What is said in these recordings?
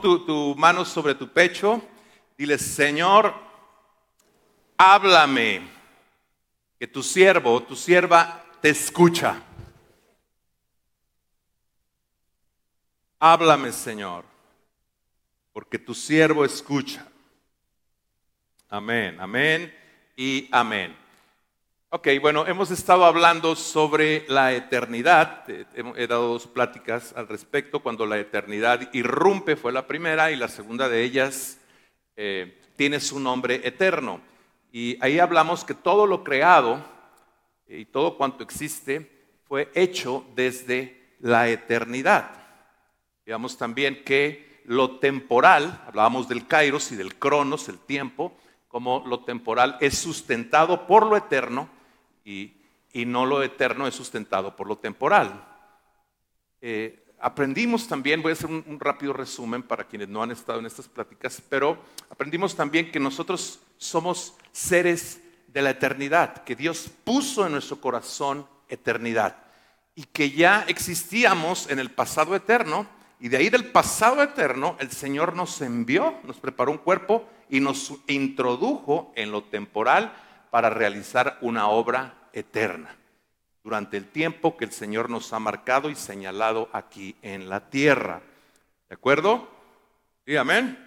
Tu, tu mano sobre tu pecho. Dile, Señor, háblame. Que tu siervo o tu sierva te escucha. Háblame, Señor, porque tu siervo escucha. Amén, amén y amén. Ok, bueno, hemos estado hablando sobre la eternidad. He dado dos pláticas al respecto. Cuando la eternidad irrumpe fue la primera y la segunda de ellas eh, tiene su nombre eterno. Y ahí hablamos que todo lo creado y todo cuanto existe fue hecho desde la eternidad. Veamos también que lo temporal, hablábamos del kairos y del cronos, el tiempo, como lo temporal es sustentado por lo eterno y, no lo eterno es sustentado por lo temporal. Eh, aprendimos también, voy a hacer un, rápido resumen para quienes no han estado en estas pláticas, pero aprendimos también que nosotros somos seres de la eternidad, que Dios puso en nuestro corazón eternidad y que ya existíamos en el pasado eterno y de ahí del pasado eterno, el Señor nos envió, nos preparó un cuerpo y nos introdujo en lo temporal para realizar una obra eterna durante el tiempo que el Señor nos ha marcado y señalado aquí en la tierra. ¿De acuerdo? Sí, amén.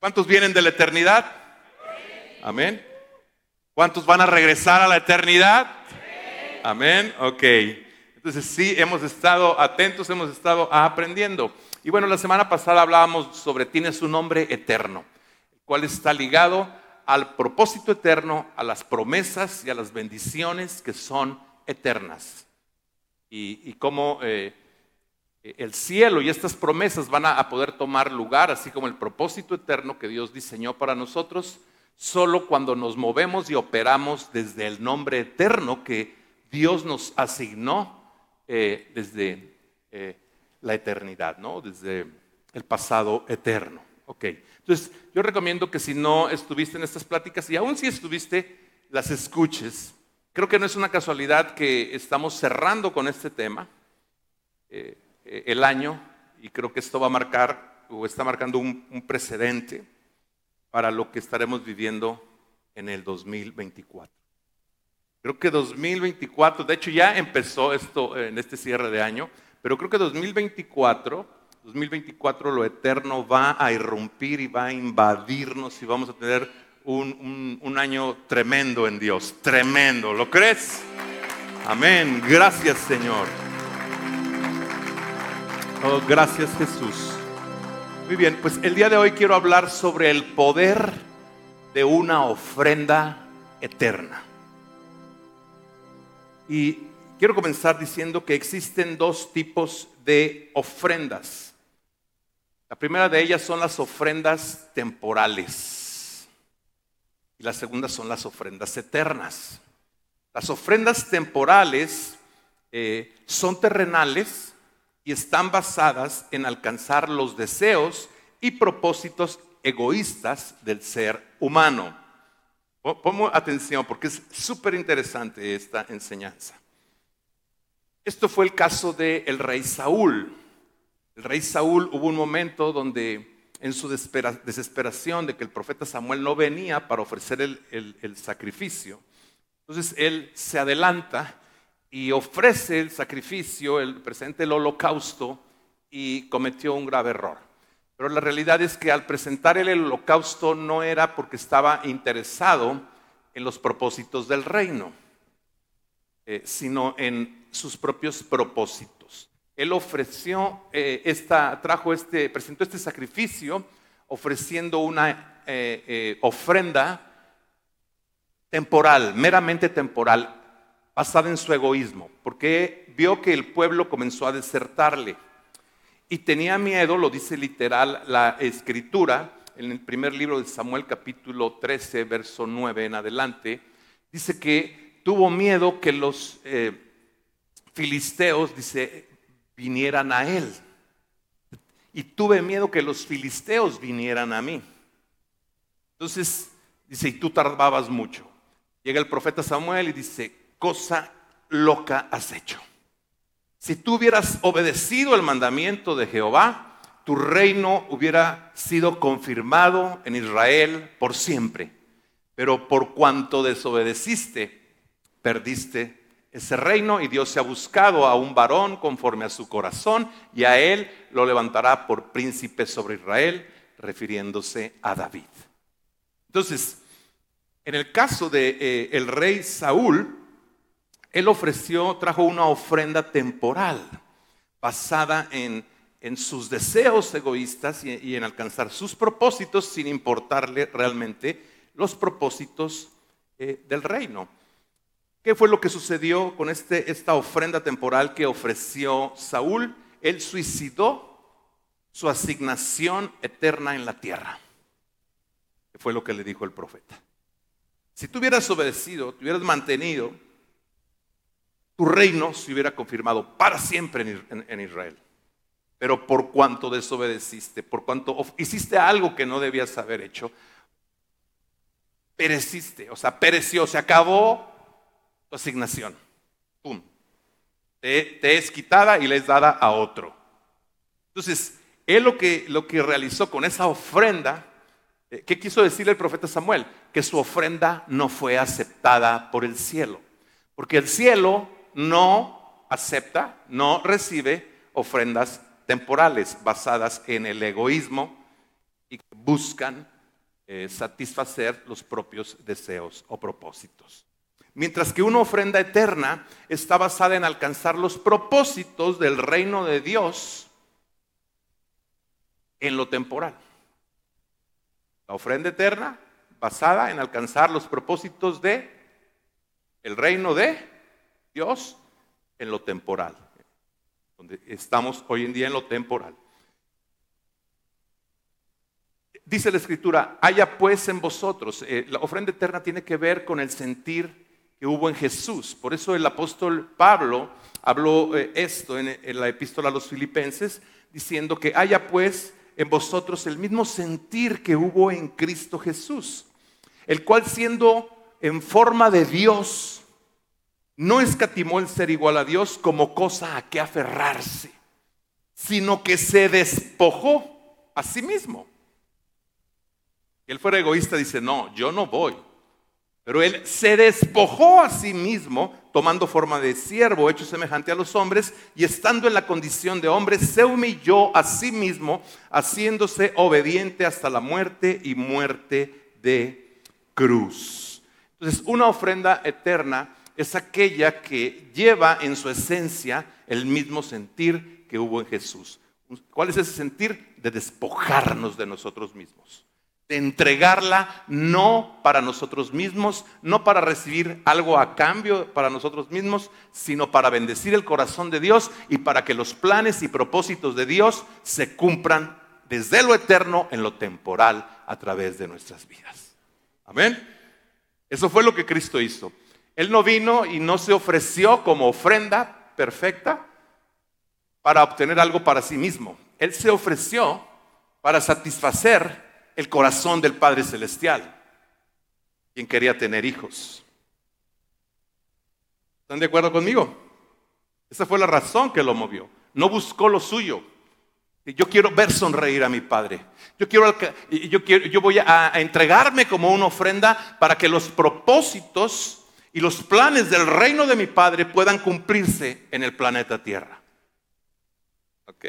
¿Cuántos vienen de la eternidad? Amén. ¿Cuántos van a regresar a la eternidad? Amén. Ok. Entonces sí, hemos estado atentos, hemos estado aprendiendo. Y bueno, la semana pasada hablábamos sobre tienes un nombre eterno, el cual está ligado al propósito eterno, a las promesas y a las bendiciones que son eternas. Y, cómo eh, el cielo y estas promesas van a, poder tomar lugar, así como el propósito eterno que Dios diseñó para nosotros, solo cuando nos movemos y operamos desde el nombre eterno que Dios nos asignó eh, desde eh, la eternidad, ¿no? Desde el pasado eterno. Ok, entonces yo recomiendo que si no estuviste en estas pláticas y aún si estuviste, las escuches. Creo que no es una casualidad que estamos cerrando con este tema eh, el año y creo que esto va a marcar o está marcando un, un precedente para lo que estaremos viviendo en el 2024. Creo que 2024, de hecho ya empezó esto en este cierre de año, pero creo que 2024, 2024 lo eterno va a irrumpir y va a invadirnos y vamos a tener un, un año tremendo en Dios, tremendo, ¿lo crees? Amén, gracias Señor. Oh, gracias Jesús. Muy bien, pues el día de hoy quiero hablar sobre el poder de una ofrenda eterna. Y quiero comenzar diciendo que existen dos tipos de ofrendas. La primera de ellas son las ofrendas temporales y la segunda son las ofrendas eternas. Las ofrendas temporales eh, son terrenales y están basadas en alcanzar los deseos y propósitos egoístas del ser humano. Pongo atención porque es súper interesante esta enseñanza. Esto fue el caso del rey Saúl. El rey Saúl hubo un momento donde en su desesperación de que el profeta Samuel no venía para ofrecer el, sacrificio, entonces él se adelanta y ofrece el sacrificio, el presente el holocausto y cometió un grave error. Pero la realidad es que al presentar el holocausto no era porque estaba interesado en los propósitos del reino, eh, sino en sus propios propósitos. Él ofreció eh, esta, trajo este, presentó este sacrificio ofreciendo una eh, ofrenda temporal, meramente temporal, basada en su egoísmo, porque vio que el pueblo comenzó a desertarle. Y tenía miedo, lo dice literal la escritura, en el primer libro de Samuel capítulo 13, verso 9 en adelante, dice que tuvo miedo que los eh, filisteos, dice, vinieran a él. Y tuve miedo que los filisteos vinieran a mí. Entonces, dice, y tú tardabas mucho. Llega el profeta Samuel y dice, cosa loca has hecho. Si tú hubieras obedecido el mandamiento de Jehová, tu reino hubiera sido confirmado en Israel por siempre. Pero por cuanto desobedeciste, perdiste ese reino y Dios se ha buscado a un varón conforme a su corazón y a él lo levantará por príncipe sobre Israel, refiriéndose a David. Entonces, en el caso de eh, el rey Saúl, él ofreció, trajo una ofrenda temporal basada en, en sus deseos egoístas y, en alcanzar sus propósitos sin importarle realmente los propósitos eh, del reino. ¿Qué fue lo que sucedió con este, esta ofrenda temporal que ofreció Saúl? Él suicidó su asignación eterna en la tierra. Que fue lo que le dijo el profeta. Si tú hubieras obedecido, te hubieras mantenido, tu reino se hubiera confirmado para siempre en, en Israel. Pero por cuanto desobedeciste, por cuanto hiciste algo que no debías haber hecho, pereciste, o sea, pereció, se acabó asignación. Pum. Te, es quitada y le es dada a otro. Entonces, él lo que, lo que realizó con esa ofrenda, eh, ¿qué quiso decir el profeta Samuel? Que su ofrenda no fue aceptada por el cielo. Porque el cielo no acepta, no recibe ofrendas temporales basadas en el egoísmo y buscan eh, satisfacer los propios deseos o propósitos. Mientras que una ofrenda eterna está basada en alcanzar los propósitos del reino de Dios en lo temporal. La ofrenda eterna basada en alcanzar los propósitos de el reino de Dios en lo temporal. Donde estamos hoy en día en lo temporal. Dice la escritura, haya pues en vosotros, eh, la ofrenda eterna tiene que ver con el sentir hubo en Jesús. Por eso el apóstol Pablo habló eh, esto en, la epístola a los filipenses, diciendo que haya pues en vosotros el mismo sentir que hubo en Cristo Jesús, el cual siendo en forma de Dios, no escatimó el ser igual a Dios como cosa a que aferrarse, sino que se despojó a sí mismo. Él fuera egoísta, dice, no, yo no voy, pero él se despojó a sí mismo, tomando forma de siervo, hecho semejante a los hombres, y estando en la condición de hombre, se humilló a sí mismo, haciéndose obediente hasta la muerte y muerte de cruz. Entonces, una ofrenda eterna es aquella que lleva en su esencia el mismo sentir que hubo en Jesús. ¿Cuál es ese sentir? De despojarnos de nosotros mismos entregarla no para nosotros mismos, no para recibir algo a cambio para nosotros mismos, sino para bendecir el corazón de Dios y para que los planes y propósitos de Dios se cumplan desde lo eterno en lo temporal a través de nuestras vidas. Amén. Eso fue lo que Cristo hizo. Él no vino y no se ofreció como ofrenda perfecta para obtener algo para sí mismo. Él se ofreció para satisfacer el corazón del Padre Celestial, quien quería tener hijos. ¿Están de acuerdo conmigo? Esa fue la razón que lo movió. No buscó lo suyo. Yo quiero ver sonreír a mi Padre. Yo, quiero, yo, quiero, yo voy a, entregarme como una ofrenda para que los propósitos y los planes del reino de mi Padre puedan cumplirse en el planeta Tierra. ¿Ok?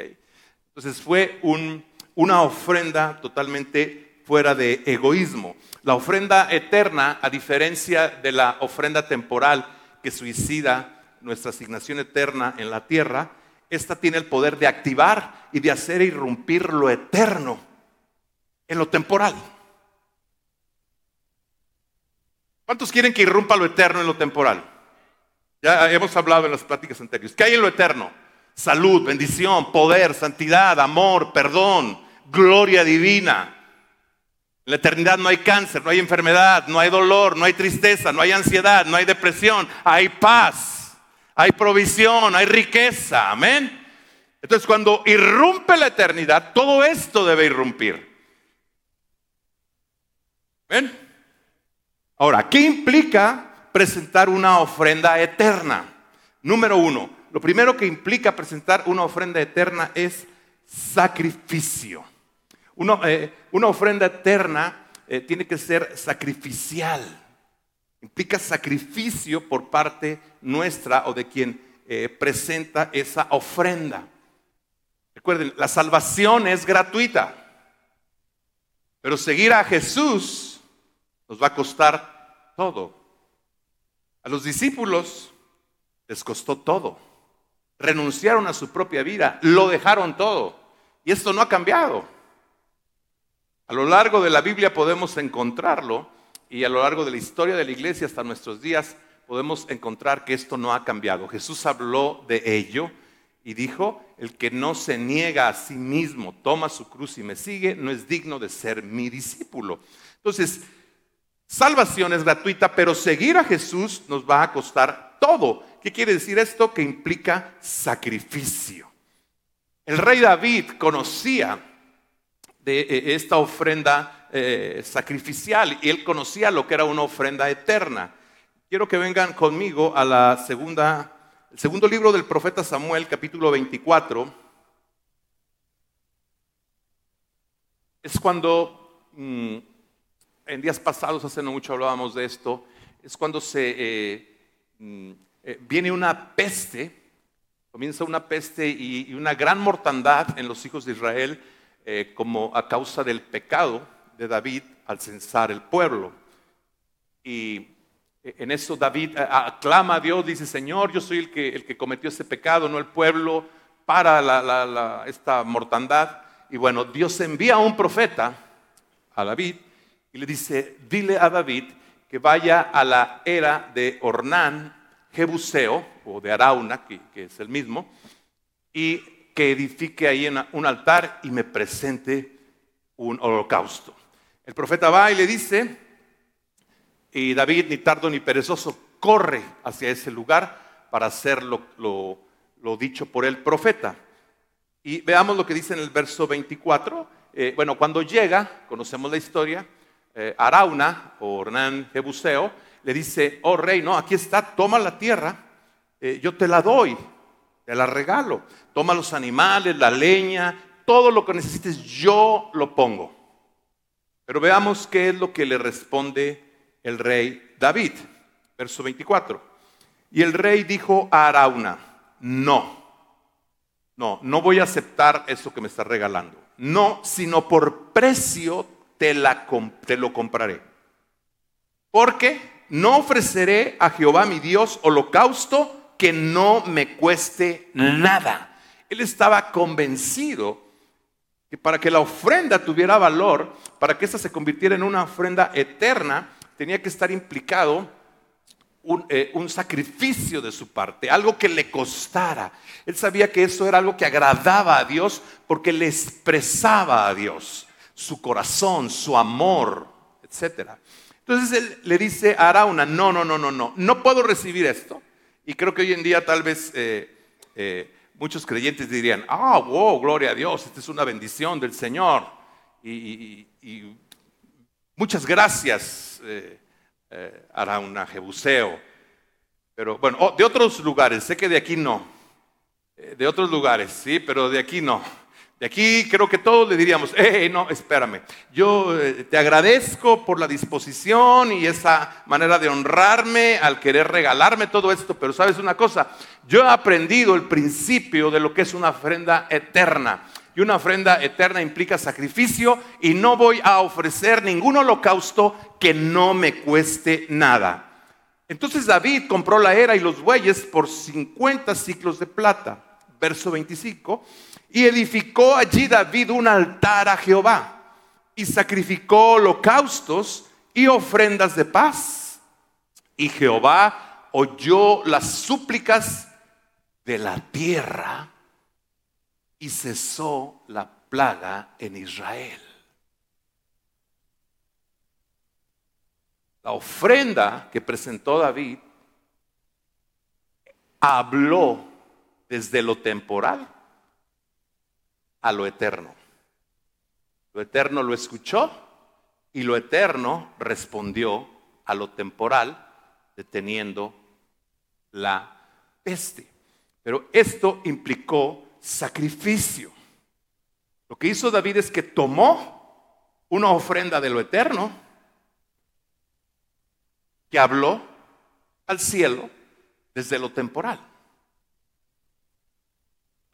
Entonces fue un, una ofrenda totalmente fuera de egoísmo. La ofrenda eterna, a diferencia de la ofrenda temporal que suicida nuestra asignación eterna en la tierra, esta tiene el poder de activar y de hacer irrumpir lo eterno en lo temporal. ¿Cuántos quieren que irrumpa lo eterno en lo temporal? Ya hemos hablado en las pláticas anteriores. ¿Qué hay en lo eterno? Salud, bendición, poder, santidad, amor, perdón, gloria divina. En la eternidad no hay cáncer, no hay enfermedad, no hay dolor, no hay tristeza, no hay ansiedad, no hay depresión, hay paz, hay provisión, hay riqueza. Amén. Entonces cuando irrumpe la eternidad, todo esto debe irrumpir. ¿Ven? Ahora, ¿qué implica presentar una ofrenda eterna? Número uno, lo primero que implica presentar una ofrenda eterna es sacrificio. Eh, una ofrenda eterna eh, tiene que ser sacrificial. Implica sacrificio por parte nuestra o de quien eh, presenta esa ofrenda. Recuerden, la salvación es gratuita, pero seguir a Jesús nos va a costar todo. A los discípulos les costó todo. Renunciaron a su propia vida, lo dejaron todo. Y esto no ha cambiado. A lo largo de la Biblia podemos encontrarlo y a lo largo de la historia de la iglesia hasta nuestros días podemos encontrar que esto no ha cambiado. Jesús habló de ello y dijo, el que no se niega a sí mismo, toma su cruz y me sigue, no es digno de ser mi discípulo. Entonces, salvación es gratuita, pero seguir a Jesús nos va a costar todo. ¿Qué quiere decir esto? Que implica sacrificio. El rey David conocía de eh, esta ofrenda eh, sacrificial y él conocía lo que era una ofrenda eterna. Quiero que vengan conmigo a la segunda, el segundo libro del profeta Samuel, capítulo 24. Es cuando, mm, en días pasados, hace no mucho hablábamos de esto, es cuando se eh, mm, viene una peste, comienza una peste y, una gran mortandad en los hijos de Israel eh, como a causa del pecado de David al censar el pueblo. Y en eso David eh, aclama a Dios, dice, Señor, yo soy el que, el que cometió ese pecado, no el pueblo, para esta mortandad. Y bueno, Dios envía a un profeta, a David, y le dice, dile a David que vaya a la era de Ornán, Jebuseo, o de Arauna, que, es el mismo, y que edifique ahí un altar y me presente un holocausto. El profeta va y le dice, y David, ni tardo ni perezoso, corre hacia ese lugar para hacer lo, dicho por el profeta. Y veamos lo que dice en el verso 24. Eh, bueno, cuando llega, conocemos la historia, eh, Arauna o Hernán Jebuseo le dice, oh rey, no, aquí está, toma la tierra, eh, yo te la doy, te la regalo. Toma los animales, la leña, todo lo que necesites, yo lo pongo. Pero veamos qué es lo que le responde el rey David. Verso 24. Y el rey dijo a Arauna, no, no, no voy a aceptar eso que me estás regalando. No, sino por precio te, te lo compraré. Porque no ofreceré a Jehová mi Dios holocausto que no me cueste nada. Él estaba convencido que para que la ofrenda tuviera valor, para que esa se convirtiera en una ofrenda eterna, tenía que estar implicado un, eh, un, sacrificio de su parte, algo que le costara. Él sabía que eso era algo que agradaba a Dios porque le expresaba a Dios su corazón, su amor, etcétera. Entonces él le dice a Arauna, no, no, no, no, no, no puedo recibir esto. Y creo que hoy en día tal vez eh, eh, muchos creyentes dirían, ah, wow, gloria a Dios, esta es una bendición del Señor. Y, muchas gracias, eh, Arauna, Jebuseo. Pero bueno, oh, de otros lugares, sé que de aquí no. de otros lugares, sí, pero de aquí no. De aquí creo que todos le diríamos, eh, no, espérame, yo eh, te agradezco por la disposición y esa manera de honrarme al querer regalarme todo esto, pero sabes una cosa, yo he aprendido el principio de lo que es una ofrenda eterna. Y una ofrenda eterna implica sacrificio y no voy a ofrecer ningún holocausto que no me cueste nada. Entonces David compró la era y los bueyes por 50 ciclos de plata. Verso 25 y edificó allí David un altar a Jehová y sacrificó holocaustos y ofrendas de paz. Y Jehová oyó las súplicas de la tierra y cesó la plaga en Israel. La ofrenda que presentó David habló desde lo temporal a lo eterno. Lo eterno lo escuchó y lo eterno respondió a lo temporal, deteniendo la peste. Pero esto implicó sacrificio. Lo que hizo David es que tomó una ofrenda de lo eterno, que habló al cielo desde lo temporal.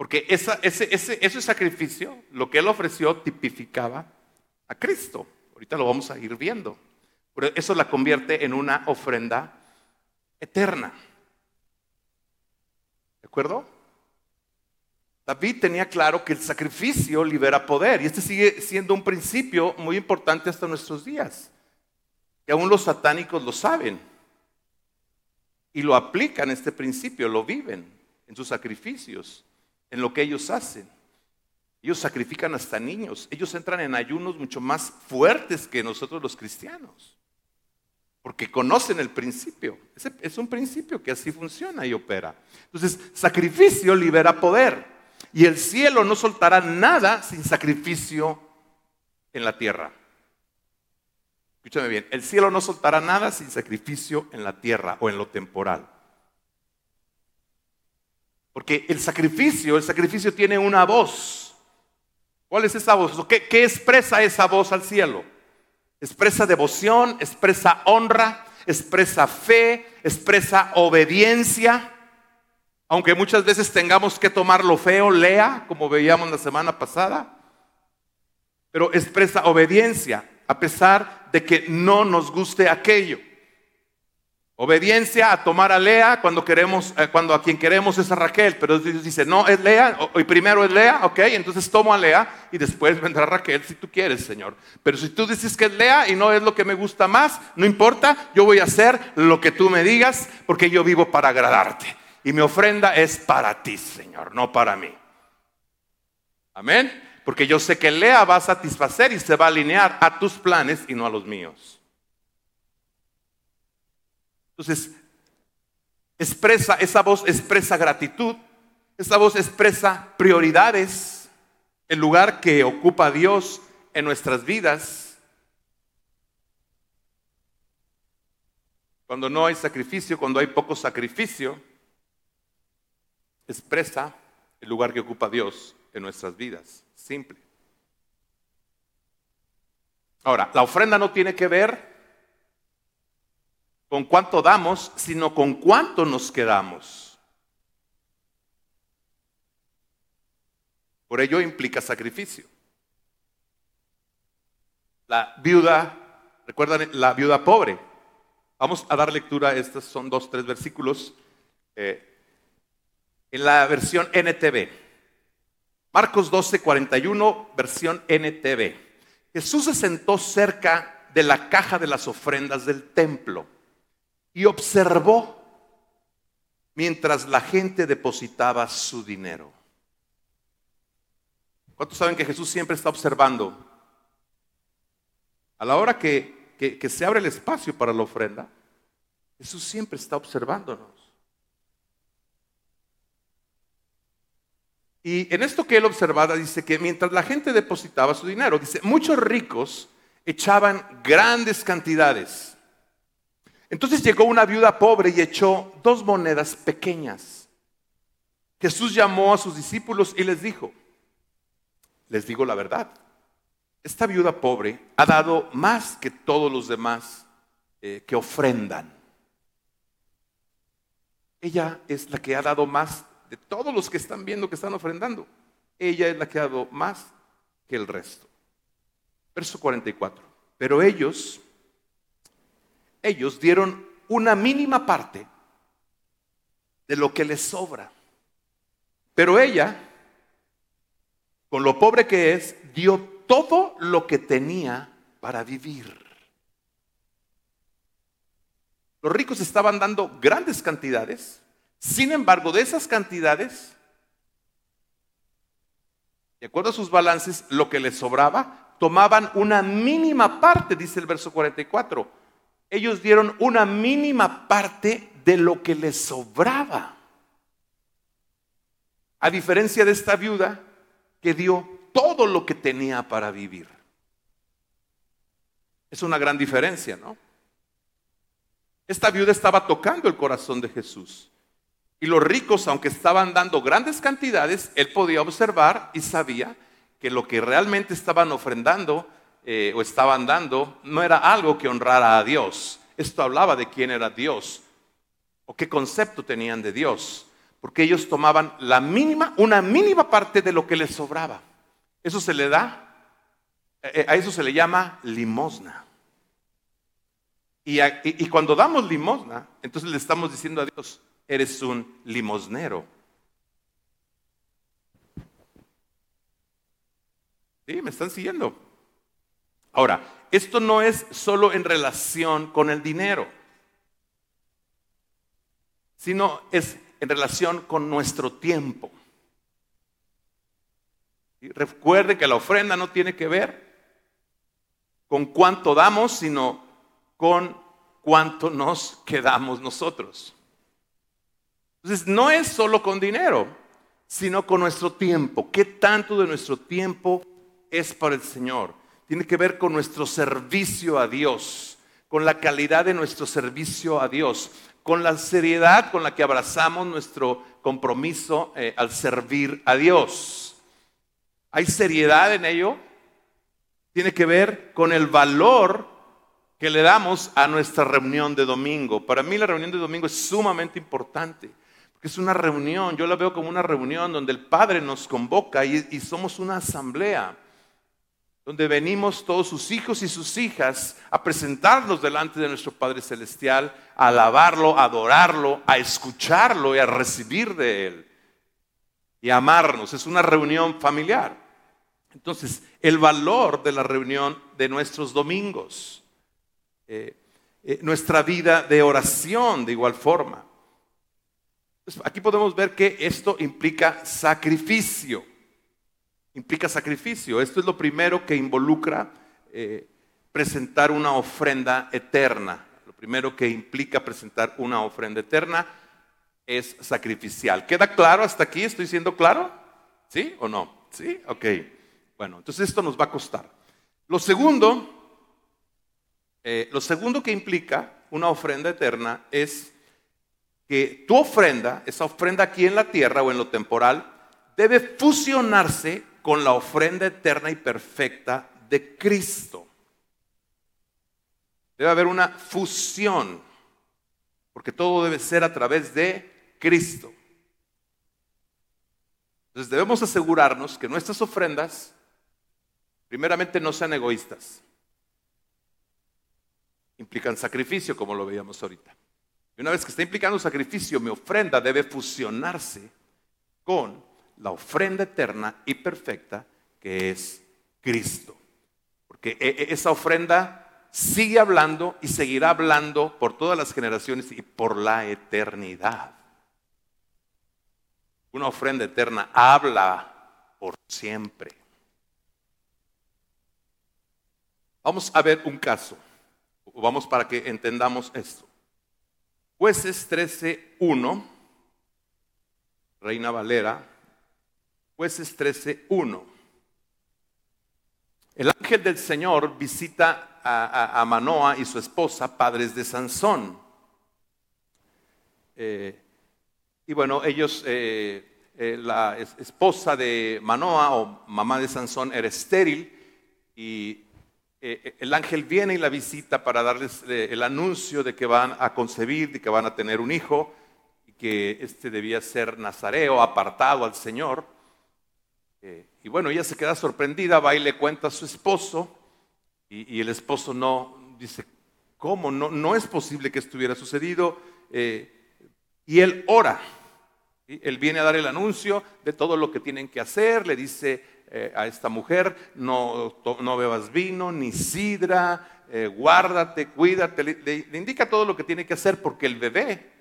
Porque ese, ese sacrificio, lo que él ofreció, tipificaba a Cristo. Ahorita lo vamos a ir viendo. Pero eso la convierte en una ofrenda eterna. ¿De acuerdo? David tenía claro que el sacrificio libera poder y este sigue siendo un principio muy importante hasta nuestros días. Que aún los satánicos lo saben y lo aplican este principio, lo viven en sus sacrificios, en lo que ellos hacen. Ellos sacrifican hasta niños, ellos entran en ayunos mucho más fuertes que nosotros los cristianos, porque conocen el principio. Es un principio que así funciona y opera. Entonces, sacrificio libera poder. Y el cielo no soltará nada sin sacrificio en la tierra. Escúchame bien, el cielo no soltará nada sin sacrificio en la tierra o en lo temporal. Porque el sacrificio, el sacrificio tiene una voz. ¿Cuál es esa voz? ¿Qué, qué expresa esa voz al cielo? Expresa devoción, expresa honra, expresa fe, expresa obediencia. Aunque muchas veces tengamos que tomar lo feo, lea, como veíamos la semana pasada, pero expresa obediencia a pesar de que no nos guste aquello. Obediencia a tomar a Lea cuando queremos, eh, cuando a quien queremos es a Raquel, pero Dios dice, no, es Lea, y primero es Lea, ok, entonces tomo a Lea y después vendrá Raquel si tú quieres, Señor. Pero si tú dices que es Lea y no es lo que me gusta más, no importa, yo voy a hacer lo que tú me digas porque yo vivo para agradarte. Y mi ofrenda es para ti, Señor, no para mí. Amén. Porque yo sé que Lea va a satisfacer y se va a alinear a tus planes y no a los míos. Entonces, expresa, esa voz expresa gratitud, esa voz expresa prioridades, el lugar que ocupa Dios en nuestras vidas. Cuando no hay sacrificio, cuando hay poco sacrificio, expresa el lugar que ocupa Dios en nuestras vidas. Simple. Ahora, la ofrenda no tiene que ver con cuánto damos, sino con cuánto nos quedamos. Por ello implica sacrificio. La viuda, recuerdan la viuda pobre. Vamos a dar lectura, estos son dos, tres versículos. Eh, en la versión NTV. Marcos 12, 41, versión NTV. Jesús se sentó cerca de la caja de las ofrendas del templo y observó mientras la gente depositaba su dinero. ¿Cuántos saben que Jesús siempre está observando? A la hora que, que se abre el espacio para la ofrenda, Jesús siempre está observándonos. Y en esto que él observaba dice que mientras la gente depositaba su dinero, dice, muchos ricos echaban grandes cantidades. Entonces llegó una viuda pobre y echó dos monedas pequeñas. Jesús llamó a sus discípulos y les dijo, les digo la verdad, esta viuda pobre ha dado más que todos los demás eh, que ofrendan. Ella es la que ha dado más de todos los que están viendo que están ofrendando, ella es la que ha dado más que el resto. Verso 44. Pero ellos, ellos dieron una mínima parte de lo que les sobra. Pero ella, con lo pobre que es, dio todo lo que tenía para vivir. Los ricos estaban dando grandes cantidades sin embargo, de esas cantidades, de acuerdo a sus balances, lo que les sobraba, tomaban una mínima parte, dice el verso 44. Ellos dieron una mínima parte de lo que les sobraba. A diferencia de esta viuda que dio todo lo que tenía para vivir. Es una gran diferencia, ¿no? Esta viuda estaba tocando el corazón de Jesús. Y los ricos, aunque estaban dando grandes cantidades, él podía observar y sabía que lo que realmente estaban ofrendando eh, o estaban dando no era algo que honrara a Dios. Esto hablaba de quién era Dios o qué concepto tenían de Dios, porque ellos tomaban la mínima, una mínima parte de lo que les sobraba. Eso se le da, eh, a eso se le llama limosna. Y, y cuando damos limosna, entonces le estamos diciendo a Dios, eres un limosnero. ¿Sí? ¿Me están siguiendo? Ahora, esto no es solo en relación con el dinero, sino es en relación con nuestro tiempo. Y recuerde que la ofrenda no tiene que ver con cuánto damos, sino con cuánto nos quedamos nosotros. Entonces, no es solo con dinero, sino con nuestro tiempo. ¿Qué tanto de nuestro tiempo es para el Señor? Tiene que ver con nuestro servicio a Dios, con la calidad de nuestro servicio a Dios, con la seriedad con la que abrazamos nuestro compromiso eh, al servir a Dios. ¿Hay seriedad en ello? Tiene que ver con el valor que le damos a nuestra reunión de domingo. Para mí la reunión de domingo es sumamente importante es una reunión, yo la veo como una reunión donde el Padre nos convoca y, somos una asamblea, donde venimos todos sus hijos y sus hijas a presentarnos delante de nuestro Padre Celestial, a alabarlo, a adorarlo, a escucharlo y a recibir de Él y a amarnos. Es una reunión familiar. Entonces, el valor de la reunión de nuestros domingos, eh, eh, nuestra vida de oración de igual forma. Aquí podemos ver que esto implica sacrificio. Implica sacrificio. Esto es lo primero que involucra eh, presentar una ofrenda eterna. Lo primero que implica presentar una ofrenda eterna es sacrificial. ¿Queda claro hasta aquí? ¿Estoy siendo claro? ¿Sí o no? ¿Sí? Ok. Bueno, entonces esto nos va a costar. Lo segundo, eh, lo segundo que implica una ofrenda eterna es que tu ofrenda, esa ofrenda aquí en la tierra o en lo temporal, debe fusionarse con la ofrenda eterna y perfecta de Cristo. Debe haber una fusión, porque todo debe ser a través de Cristo. Entonces debemos asegurarnos que nuestras ofrendas, primeramente, no sean egoístas. Implican sacrificio, como lo veíamos ahorita. Y una vez que está implicando sacrificio, mi ofrenda debe fusionarse con la ofrenda eterna y perfecta que es Cristo. Porque e, e, esa ofrenda sigue hablando y seguirá hablando por todas las generaciones y por la eternidad. Una ofrenda eterna habla por siempre. Vamos a ver un caso. Vamos para que entendamos esto. Jueces 13.1, Reina Valera, Jueces 13.1. El ángel del Señor visita a, Manoa y su esposa, padres de Sansón. Eh, y bueno, ellos, eh, eh, la esposa de Manoa o mamá de Sansón era estéril y el ángel viene y la visita para darles el anuncio de que van a concebir, de que van a tener un hijo, y que este debía ser nazareo, apartado al Señor. Y bueno, ella se queda sorprendida, va y le cuenta a su esposo, y, el esposo no, dice, ¿cómo? No, es posible que esto hubiera sucedido. y él ora. Él viene a dar el anuncio de todo lo que tienen que hacer, le dice, eh, a esta mujer, no, no, bebas vino ni sidra, eh, guárdate, cuídate, le, indica todo lo que tiene que hacer porque el bebé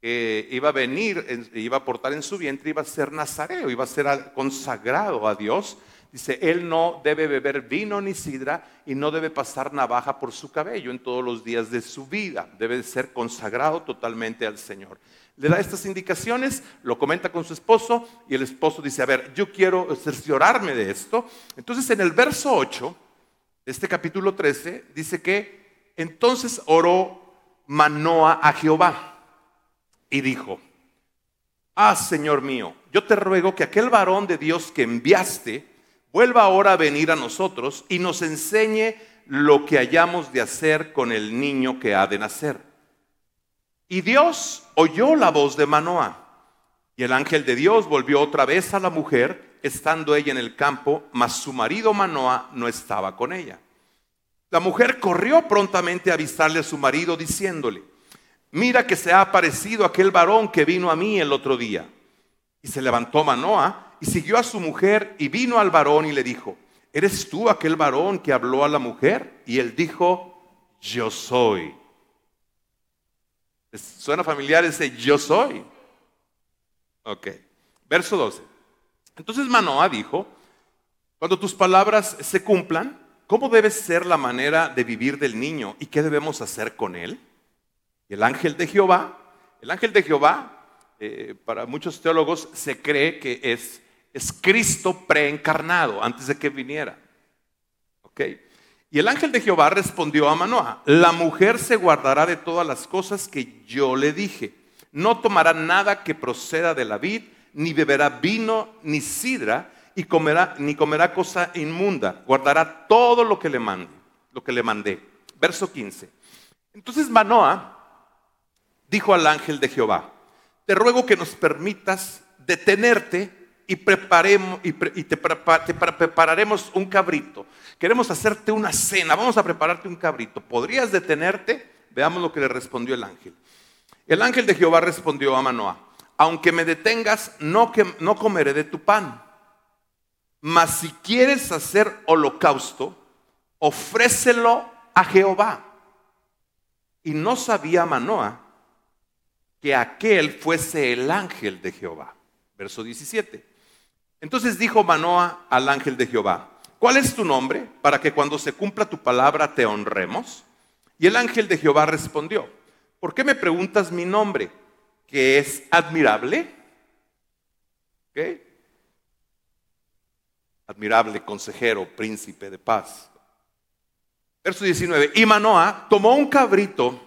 que iba a venir, iba a portar en su vientre, iba a ser nazareo, iba a ser consagrado a Dios. Dice, él no debe beber vino ni sidra y no debe pasar navaja por su cabello en todos los días de su vida. Debe ser consagrado totalmente al Señor le da estas indicaciones, lo comenta con su esposo y el esposo dice, a ver, yo quiero cerciorarme de esto. Entonces en el verso 8 de este capítulo 13 dice que entonces oró Manoa a Jehová y dijo, ah, Señor mío, yo te ruego que aquel varón de Dios que enviaste vuelva ahora a venir a nosotros y nos enseñe lo que hayamos de hacer con el niño que ha de nacer. Y Dios oyó la voz de Manoah. Y el ángel de Dios volvió otra vez a la mujer, estando ella en el campo, mas su marido Manoah no estaba con ella. La mujer corrió prontamente a avisarle a su marido, diciéndole, mira que se ha aparecido aquel varón que vino a mí el otro día. Y se levantó Manoah y siguió a su mujer y vino al varón y le dijo, ¿eres tú aquel varón que habló a la mujer? Y él dijo, yo soy. ¿Suena familiar ese yo soy? Ok. Verso 12. Entonces Manoah dijo, cuando tus palabras se cumplan, ¿cómo debe ser la manera de vivir del niño y qué debemos hacer con él? El ángel de Jehová, el ángel de Jehová, eh, para muchos teólogos se cree que es, es Cristo preencarnado antes de que viniera. ¿Ok? Y el ángel de Jehová respondió a Manoah, la mujer se guardará de todas las cosas que yo le dije no tomará nada que proceda de la vid, ni beberá vino ni sidra, y comerá, ni comerá cosa inmunda. Guardará todo lo que le mande, lo que le mandé. Verso 15. Entonces Manoah dijo al ángel de Jehová, te ruego que nos permitas detenerte y, preparemos, y, te, prepararemos un cabrito. Queremos hacerte una cena, vamos a prepararte un cabrito. ¿Podrías detenerte? Veamos lo que le respondió el ángel. El ángel de Jehová respondió a Manoah, aunque me detengas, no, no comeré de tu pan. Mas si quieres hacer holocausto, ofrécelo a Jehová. Y no sabía Manoah que aquel fuese el ángel de Jehová. Verso 17. Entonces dijo Manoah al ángel de Jehová, ¿cuál es tu nombre para que cuando se cumpla tu palabra te honremos? Y el ángel de Jehová respondió, ¿por qué me preguntas mi nombre? ¿Que es admirable? ¿Qué? Admirable consejero, príncipe de paz. Verso 19. Y Manoah tomó un cabrito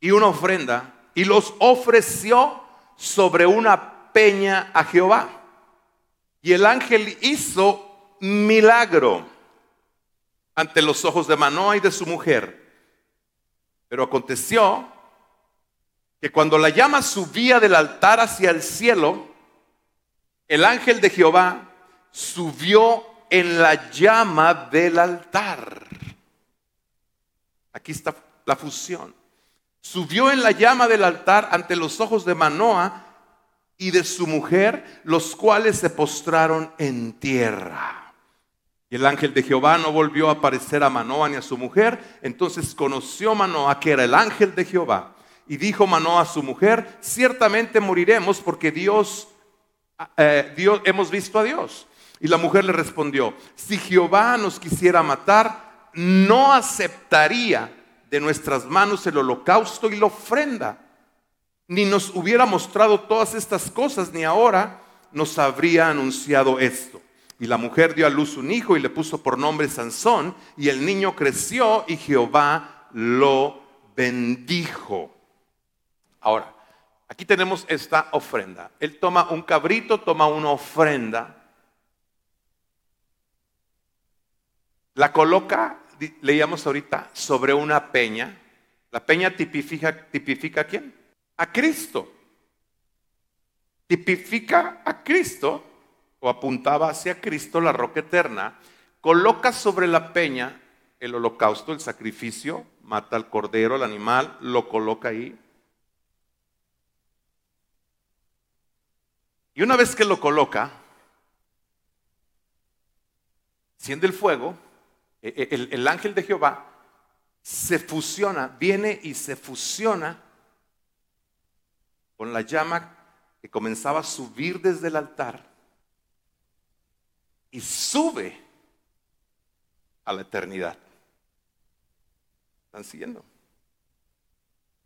y una ofrenda y los ofreció sobre una peña a Jehová. Y el ángel hizo milagro ante los ojos de Manoah y de su mujer. Pero aconteció que cuando la llama subía del altar hacia el cielo, el ángel de Jehová subió en la llama del altar. Aquí está la fusión. Subió en la llama del altar ante los ojos de Manoa y de su mujer, los cuales se postraron en tierra. Y el ángel de Jehová no volvió a aparecer a Manoa ni a su mujer. Entonces conoció Manoa que era el ángel de Jehová y dijo Manoah a su mujer, ciertamente moriremos porque Dios, eh, Dios, hemos visto a Dios. Y la mujer le respondió, si Jehová nos quisiera matar, no aceptaría de nuestras manos el holocausto y la ofrenda, ni nos hubiera mostrado todas estas cosas, ni ahora nos habría anunciado esto. Y la mujer dio a luz un hijo y le puso por nombre Sansón, y el niño creció y Jehová lo bendijo. Ahora, aquí tenemos esta ofrenda. Él toma un cabrito, toma una ofrenda, la coloca, leíamos ahorita, sobre una peña. La peña tipifica, tipifica a quién? A Cristo. Tipifica a Cristo o apuntaba hacia Cristo, la roca eterna. Coloca sobre la peña el holocausto, el sacrificio, mata al cordero, al animal, lo coloca ahí Y una vez que lo coloca, siendo el fuego, el, el, ángel de Jehová se fusiona, viene y se fusiona con la llama que comenzaba a subir desde el altar y sube a la eternidad. ¿Están siguiendo?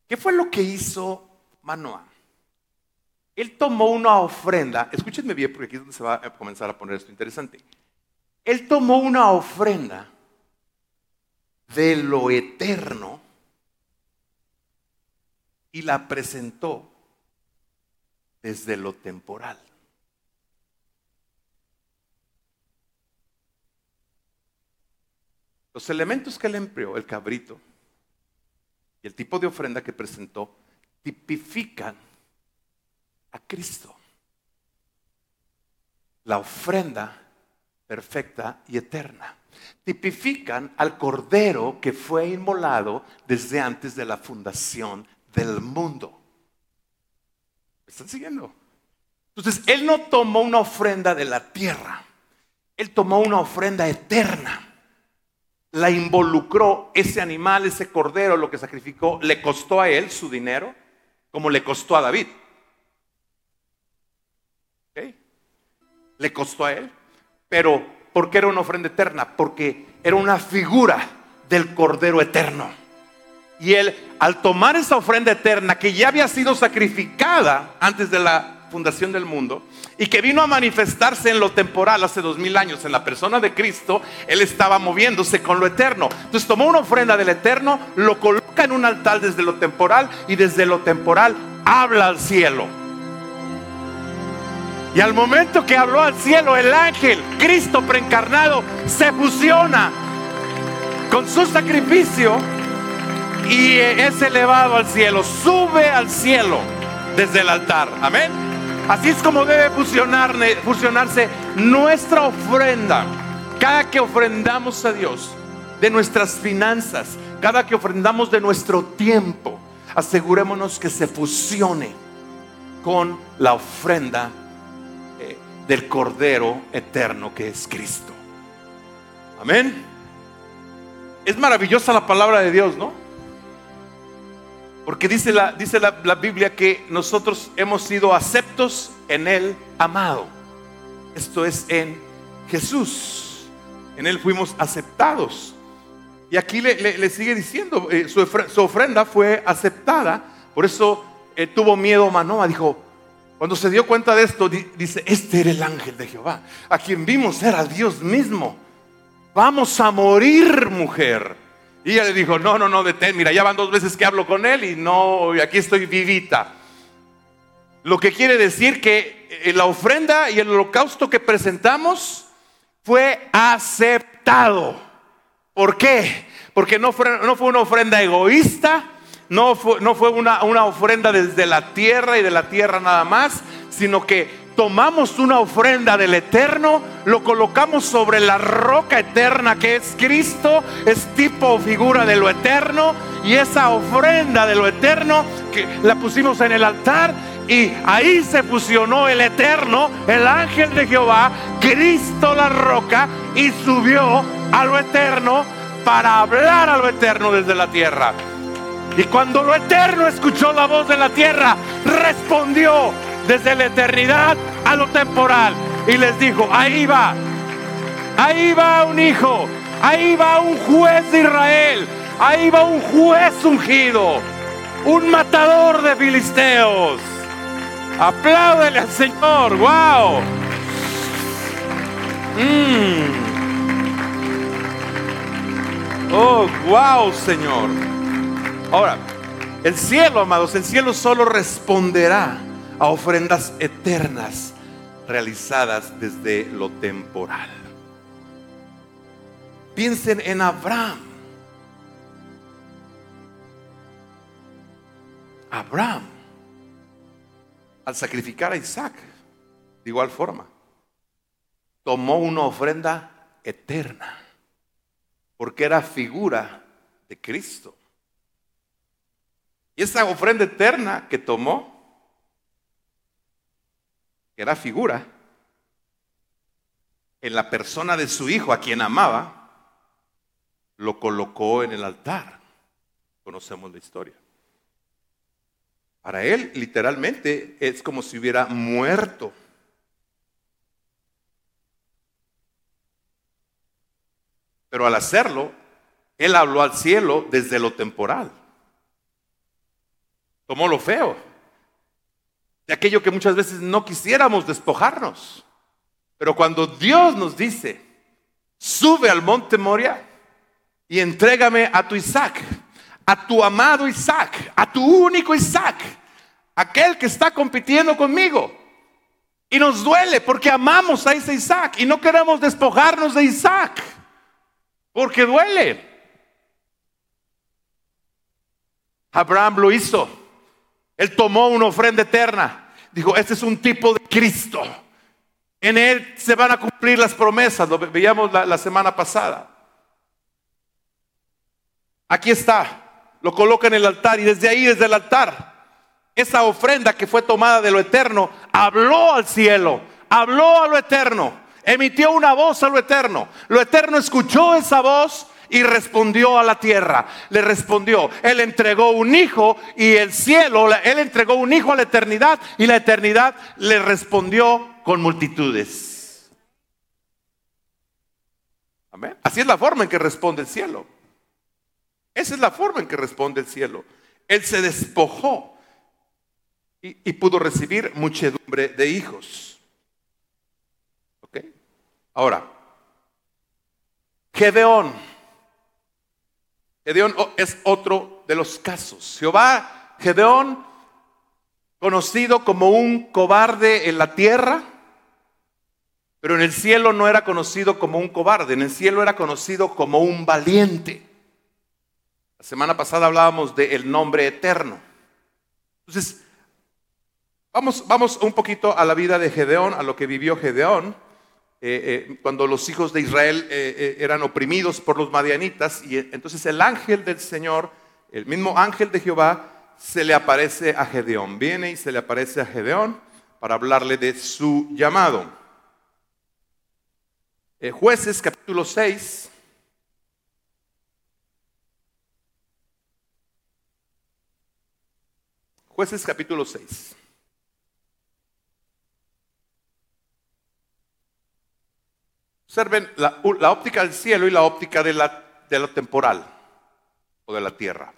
¿Qué fue lo que hizo Manoah? Él tomó una ofrenda, escúchenme bien porque aquí es donde se va a comenzar a poner esto interesante. Él tomó una ofrenda de lo eterno y la presentó desde lo temporal. Los elementos que él empleó, el cabrito y el tipo de ofrenda que presentó, tipifican a Cristo. La ofrenda perfecta y eterna. Tipifican al cordero que fue inmolado desde antes de la fundación del mundo. ¿Me están siguiendo? Entonces, Él no tomó una ofrenda de la tierra, Él tomó una ofrenda eterna. La involucró ese animal, ese cordero, lo que sacrificó, le costó a Él su dinero, como le costó a David. Le costó a Él. Pero, ¿por qué era una ofrenda eterna? Porque era una figura del cordero eterno. Y él, al tomar esa ofrenda eterna que ya había sido sacrificada antes de la fundación del mundo y que vino a manifestarse en lo temporal hace dos mil años en la persona de Cristo, Él estaba moviéndose con lo eterno. Entonces tomó una ofrenda del eterno, lo coloca en un altar desde lo temporal y desde lo temporal habla al cielo. Y al momento que habló al cielo, el ángel, Cristo preencarnado, se fusiona con su sacrificio y es elevado al cielo, sube al cielo desde el altar. Amén. Así es como debe fusionarse nuestra ofrenda. Cada que ofrendamos a Dios de nuestras finanzas, cada que ofrendamos de nuestro tiempo, asegurémonos que se fusione con la ofrenda del Cordero eterno que es Cristo. Amén. Es maravillosa la palabra de Dios, ¿no? Porque dice, la, dice la, Biblia que nosotros hemos sido aceptos en el amado. Esto es en Jesús. En Él fuimos aceptados. Y aquí le, sigue diciendo, eh, su, ofrenda fue aceptada. Por eso eh, tuvo miedo Manoa. Dijo, cuando se dio cuenta de esto, dice, este era el ángel de Jehová. A quien vimos era Dios mismo. Vamos a morir, mujer. Y ella le dijo, no, no, no, detén, mira, ya van dos veces que hablo con él y no, aquí estoy vivita. Lo que quiere decir que eh, la ofrenda y el holocausto que presentamos fue aceptado. ¿Por qué? Porque no fue, no fue una ofrenda egoísta, no fue, no fue una, ofrenda desde la tierra y de la tierra nada más, sino que tomamos una ofrenda del eterno, lo colocamos sobre la roca eterna que es Cristo, es tipo o figura de lo eterno, y esa ofrenda de lo eterno que la pusimos en el altar y ahí se fusionó el eterno, el ángel de Jehová, Cristo la roca, y subió a lo eterno para hablar a lo eterno desde la tierra. Y cuando lo eterno escuchó la voz de la tierra, respondió desde la eternidad a lo temporal. Y les dijo, ahí va, ahí va un hijo, ahí va un juez de Israel, ahí va un juez ungido, un matador de filisteos. Apláudele al Señor, wow. Mm. Oh, wow, Señor. Ahora, el cielo, amados, el cielo solo responderá a ofrendas eternas realizadas desde lo temporal. Piensen en Abraham. Abraham, al sacrificar a Isaac, de igual forma, tomó una ofrenda eterna, porque era figura de Cristo. Y esa ofrenda eterna que tomó que era figura, en la persona de su hijo, a quien amaba, lo colocó en el altar. Conocemos la historia. Para él, literalmente, es como si hubiera muerto. Pero al hacerlo, él habló al cielo desde lo temporal. Tomó lo feo de aquello que muchas veces no quisiéramos despojarnos. Pero cuando Dios nos dice, sube al monte Moria y entrégame a tu Isaac, a tu amado Isaac, a tu único Isaac, aquel que está compitiendo conmigo. Y nos duele porque amamos a ese Isaac y no queremos despojarnos de Isaac. porque duele. Abraham lo hizo. Él tomó una ofrenda eterna. Dijo, este es un tipo de Cristo. En él se van a cumplir las promesas. Lo veíamos la, semana pasada. Aquí está. Lo coloca en el altar y desde ahí, desde el altar, esa ofrenda que fue tomada de lo eterno, habló al cielo, habló a lo eterno, emitió una voz a lo eterno. Lo eterno escuchó esa voz y respondió a la tierra. Le respondió, Él entregó un hijo y el cielo, Él entregó un hijo a la eternidad y la eternidad le respondió con multitudes. Amén. Así es la forma en que responde el cielo. Esa es la forma en que responde el cielo. Él se despojó y, pudo recibir muchedumbre de hijos. Ahora, Gedeón. Gedeón es otro de los casos. Jehová, Gedeón, conocido como un cobarde en la tierra, pero en el cielo no era conocido como un cobarde, en el cielo era conocido como un valiente. La semana pasada hablábamos del nombre eterno. Entonces, vamos, vamos un poquito a la vida de Gedeón, a lo que vivió Gedeón. Eh, eh, cuando los hijos de Israel eh, eran oprimidos por los madianitas, y entonces el ángel del Señor, el mismo ángel de Jehová, se le aparece a Gedeón. Viene y se le aparece a Gedeón para hablarle de su llamado. jueces capítulo 6, Jueces capítulo 6. Observen la, óptica del cielo y la óptica de, la, de lo temporal o de la tierra.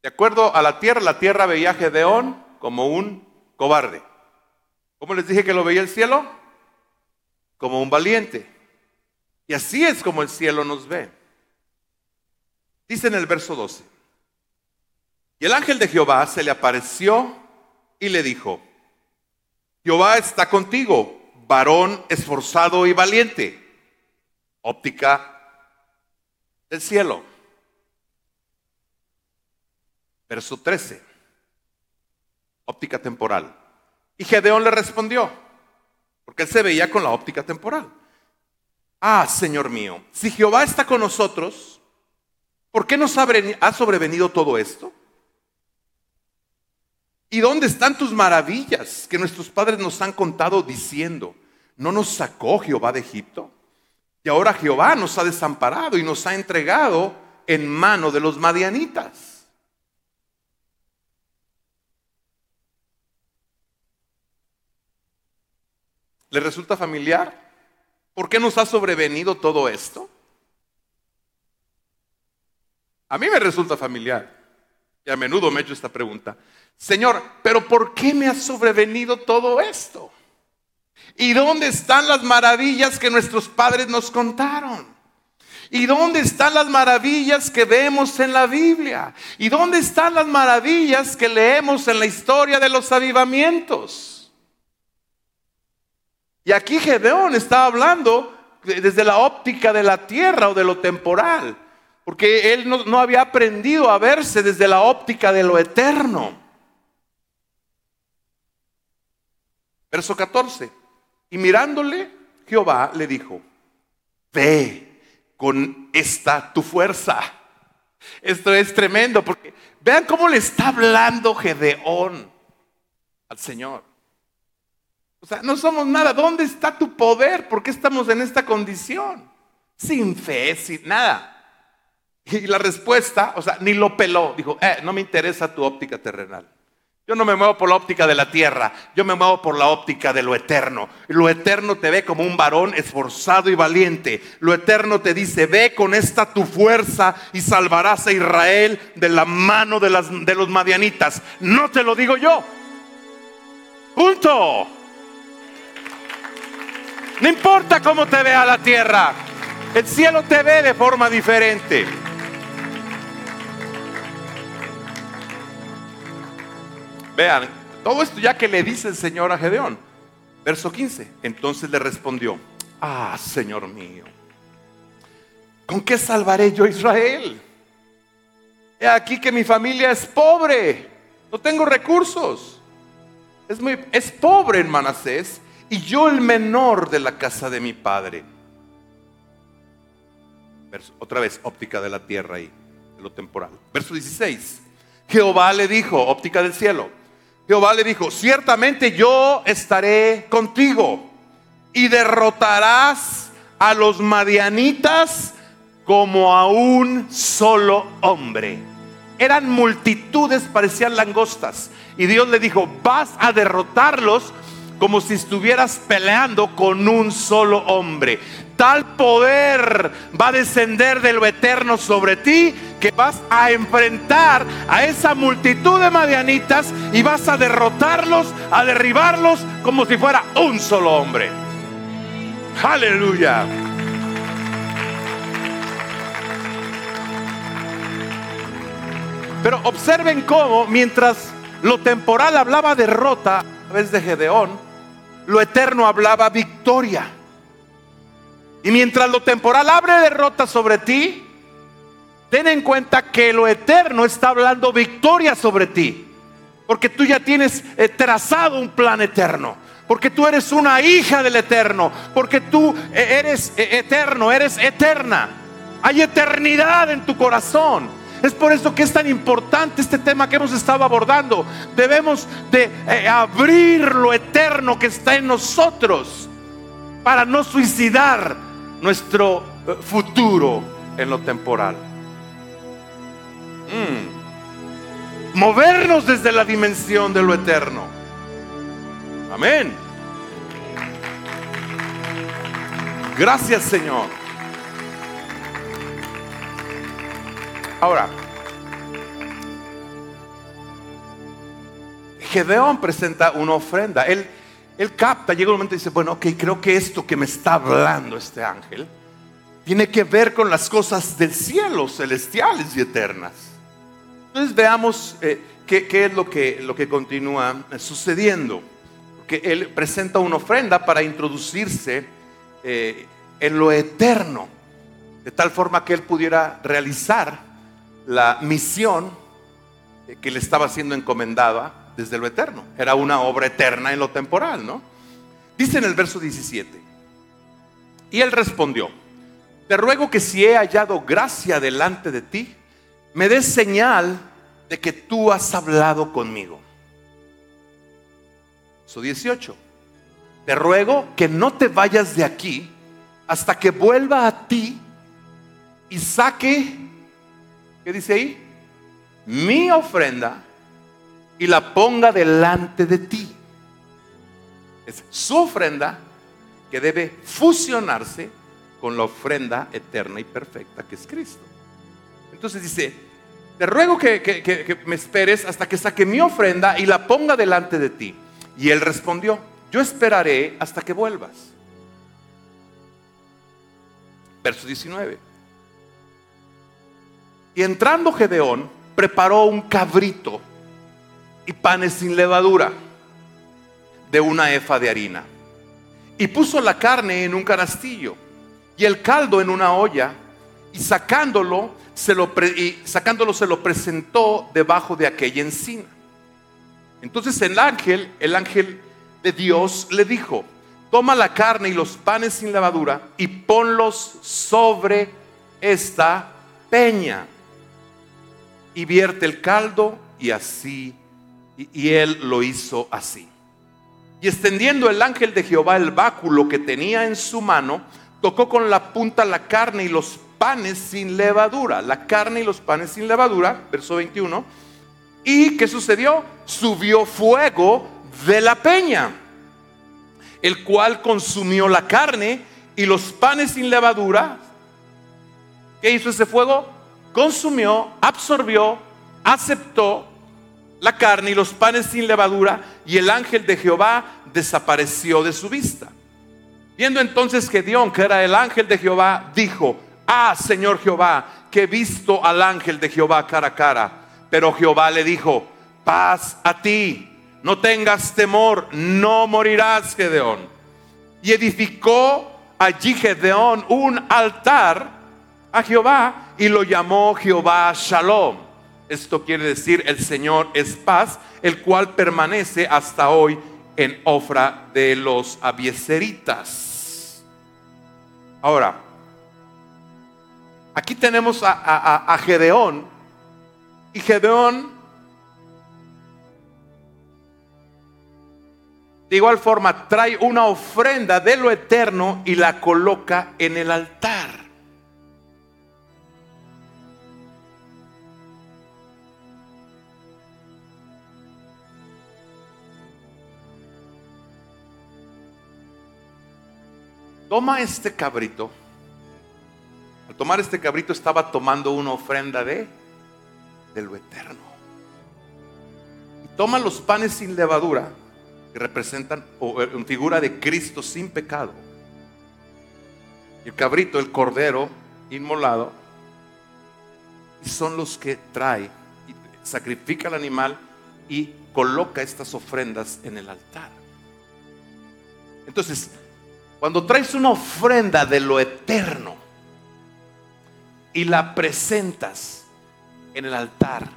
De acuerdo a la tierra, la tierra veía a Gedeón como un cobarde. ¿Cómo les dije que lo veía el cielo? Como un valiente. Y así es como el cielo nos ve. Dice en el verso 12. Y el ángel de Jehová se le apareció y le dijo, Jehová está contigo, varón esforzado y valiente. Óptica del cielo. Verso 13. Óptica temporal. Y Gedeón le respondió, porque él se veía con la óptica temporal. Ah, Señor mío, si Jehová está con nosotros, ¿por qué nos ha sobrevenido todo esto? ¿Y dónde están tus maravillas que nuestros padres nos han contado diciendo, ¿no nos sacó Jehová de Egipto? Y ahora Jehová nos ha desamparado y nos ha entregado en mano de los madianitas. ¿Le resulta familiar? ¿Por qué nos ha sobrevenido todo esto? A mí me resulta familiar. Y a menudo me he hecho esta pregunta. Señor, pero ¿por qué me ha sobrevenido todo esto? ¿Y dónde están las maravillas que nuestros padres nos contaron? ¿Y dónde están las maravillas que vemos en la Biblia? ¿Y dónde están las maravillas que leemos en la historia de los avivamientos? Y aquí Gedeón está hablando desde la óptica de la tierra o de lo temporal, porque él no, no había aprendido a verse desde la óptica de lo eterno. Verso 14. Y mirándole, Jehová le dijo, ve con esta tu fuerza. Esto es tremendo porque vean cómo le está hablando Gedeón al Señor. O sea, no somos nada. ¿Dónde está tu poder? ¿Por qué estamos en esta condición? Sin fe, sin nada. Y la respuesta, o sea, ni lo peló. Dijo, eh, no me interesa tu óptica terrenal. Yo no me muevo por la óptica de la tierra, yo me muevo por la óptica de lo eterno. Lo eterno te ve como un varón esforzado y valiente. Lo eterno te dice, ve con esta tu fuerza y salvarás a Israel de la mano de, las, de los madianitas. No te lo digo yo. Punto. No importa cómo te vea la tierra, el cielo te ve de forma diferente. Vean, todo esto ya que le dice el Señor a Gedeón. Verso 15. Entonces le respondió, Ah, Señor mío, ¿con qué salvaré yo a Israel? He aquí que mi familia es pobre, no tengo recursos. Es, muy, es pobre en Manasés y yo el menor de la casa de mi padre. otra vez, óptica de la tierra ahí, de lo temporal. Verso 16. Jehová le dijo, óptica del cielo. Jehová le dijo, ciertamente yo estaré contigo y derrotarás a los madianitas como a un solo hombre. Eran multitudes, parecían langostas. Y Dios le dijo, vas a derrotarlos como si estuvieras peleando con un solo hombre. Tal poder va a descender de lo eterno sobre ti que vas a enfrentar a esa multitud de madianitas y vas a derrotarlos, a derribarlos como si fuera un solo hombre. Aleluya. Pero observen cómo mientras lo temporal hablaba derrota a través de Gedeón, lo eterno hablaba victoria. Y mientras lo temporal abre derrota sobre ti, ten en cuenta que lo eterno está hablando victoria sobre ti. Porque tú ya tienes eh, trazado un plan eterno. Porque tú eres una hija del eterno. Porque tú eh, eres eh, eterno, eres eterna. Hay eternidad en tu corazón. Es por eso que es tan importante este tema que hemos estado abordando. Debemos de abrir lo eterno que está en nosotros para no suicidar nuestro eh, futuro en lo temporal. Mm. Movernos desde la dimensión de lo eterno. Amén. Gracias Señor. Ahora, Gedeón presenta una ofrenda. Él, él capta, llega un momento y dice, bueno, ok, creo que esto que me está hablando este ángel tiene que ver con las cosas del cielo, celestiales y eternas. Entonces veamos eh, qué, es lo que, lo que continúa sucediendo. Porque él presenta una ofrenda para introducirse eh, en lo eterno, de tal forma que él pudiera realizar la misión que le estaba siendo encomendada desde lo eterno. Era una obra eterna en lo temporal, ¿no? Dice en el verso 17, y él respondió, te ruego que si he hallado gracia delante de ti, me des señal de que tú has hablado conmigo. Verso 18, te ruego que no te vayas de aquí hasta que vuelva a ti y saque ¿Qué dice ahí? Mi ofrenda y la ponga delante de ti. Es su ofrenda que debe fusionarse con la ofrenda eterna y perfecta que es Cristo. Entonces dice, te ruego que, me esperes hasta que saque mi ofrenda y la ponga delante de ti. Y él respondió, yo esperaré hasta que vuelvas. Verso 19. Y entrando Gedeón, preparó un cabrito y panes sin levadura de una efa de harina. Y puso la carne en un canastillo y el caldo en una olla y sacándolo se lo, y sacándolo se lo presentó debajo de aquella encina. Entonces el ángel, el ángel de Dios le dijo, toma la carne y los panes sin levadura y ponlos sobre esta peña y vierte el caldo y así, y, él lo hizo así. Y extendiendo el ángel de Jehová el báculo que tenía en su mano, tocó con la punta la carne y los panes sin levadura. La carne y los panes sin levadura, verso 21. ¿Y qué sucedió? Subió fuego de la peña, el cual consumió la carne y los panes sin levadura. ¿Qué hizo ese fuego? consumió, absorbió, aceptó la carne y los panes sin levadura y el ángel de Jehová desapareció de su vista. Viendo entonces Gedeón, que era el ángel de Jehová, dijo, ah, Señor Jehová, que he visto al ángel de Jehová cara a cara. Pero Jehová le dijo, paz a ti, no tengas temor, no morirás, Gedeón. Y edificó allí Gedeón un altar a Jehová y lo llamó Jehová Shalom. Esto quiere decir el Señor es paz, el cual permanece hasta hoy en Ofra de los Abieseritas. Ahora, aquí tenemos a, a Gedeón y Gedeón De igual forma, trae una ofrenda de lo eterno y la coloca en el altar. Toma este cabrito. Al tomar este cabrito estaba tomando una ofrenda de, de lo eterno. Y toma los panes sin levadura que representan o en figura de Cristo sin pecado. el cabrito, el cordero inmolado, son los que trae, y sacrifica el animal y coloca estas ofrendas en el altar. Entonces, cuando traes una ofrenda de lo eterno y la presentas en el altar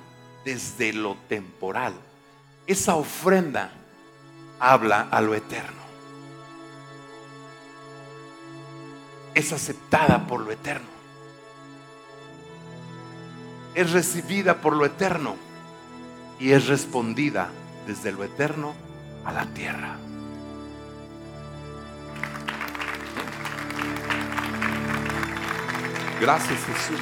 desde lo temporal, esa ofrenda habla a lo eterno. Es aceptada por lo eterno. Es recibida por lo eterno y es respondida desde lo eterno a la tierra. Gracias Jesús.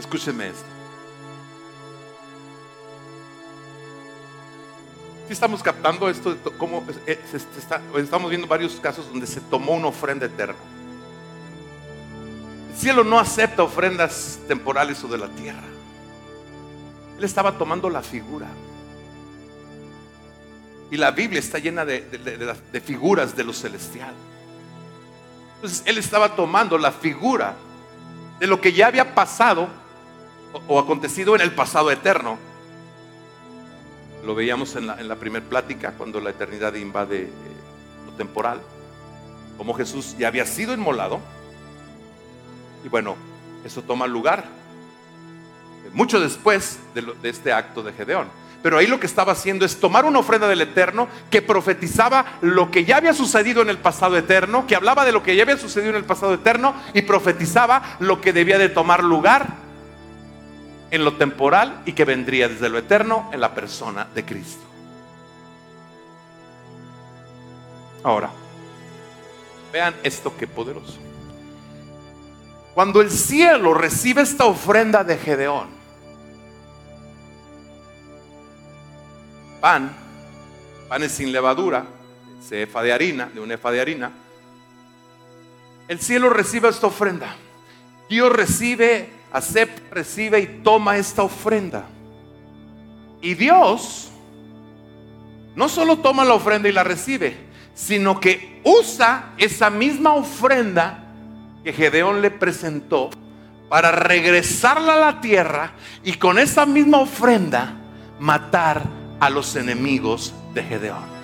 Escúcheme esto. Si estamos captando esto, eh, estamos viendo varios casos donde se tomó una ofrenda eterna. El cielo no acepta ofrendas temporales o de la tierra. Él estaba tomando la figura. Y la Biblia está llena de, figuras de lo celestial. Entonces él estaba tomando la figura de lo que ya había pasado o, acontecido en el pasado eterno. Lo veíamos en la, primera plática cuando la eternidad invade eh, lo temporal. Como Jesús ya había sido inmolado. Y bueno, eso toma lugar eh, mucho después de, de este acto de Gedeón. Pero ahí lo que estaba haciendo es tomar una ofrenda del Eterno que profetizaba lo que ya había sucedido en el pasado eterno, que hablaba de lo que ya había sucedido en el pasado eterno y profetizaba lo que debía de tomar lugar en lo temporal y que vendría desde lo eterno en la persona de Cristo. Ahora, vean esto que poderoso. Cuando el cielo recibe esta ofrenda de Gedeón, pan, panes sin levadura, cefa de harina, de una efa de harina, el cielo recibe esta ofrenda. Dios recibe acepta, recibe y toma esta ofrenda. Y Dios no solo toma la ofrenda y la recibe, sino que usa esa misma ofrenda que Gedeón le presentó para regresarla a la tierra y con esa misma ofrenda matar a los enemigos de Gedeón.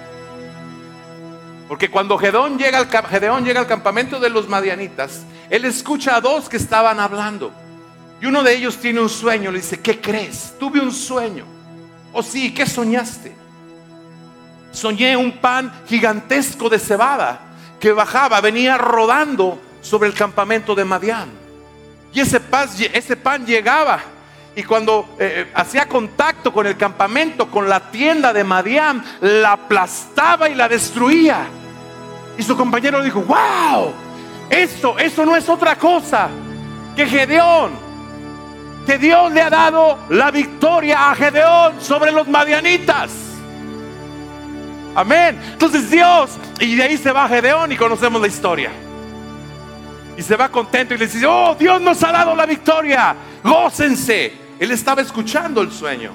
Porque cuando Gedeón llega al, llega al campamento de los madianitas, él escucha a dos que estaban hablando. Y uno de ellos tiene un sueño, le dice, ¿qué crees? Tuve un sueño. O oh, sí, ¿qué soñaste? Soñé un pan gigantesco de cebada que bajaba, venía rodando sobre el campamento de Madián. Y ese pan llegaba y cuando eh, eh, hacía contacto con el campamento, con la tienda de Madián, la aplastaba y la destruía. Y su compañero dijo, wow, eso, eso no es otra cosa que Gedeón que Dios le ha dado la victoria a Gedeón sobre los madianitas. Amén. Entonces Dios, y de ahí se va Gedeón y conocemos la historia. Y se va contento y le dice, oh, Dios nos ha dado la victoria, gócense. Él estaba escuchando el sueño.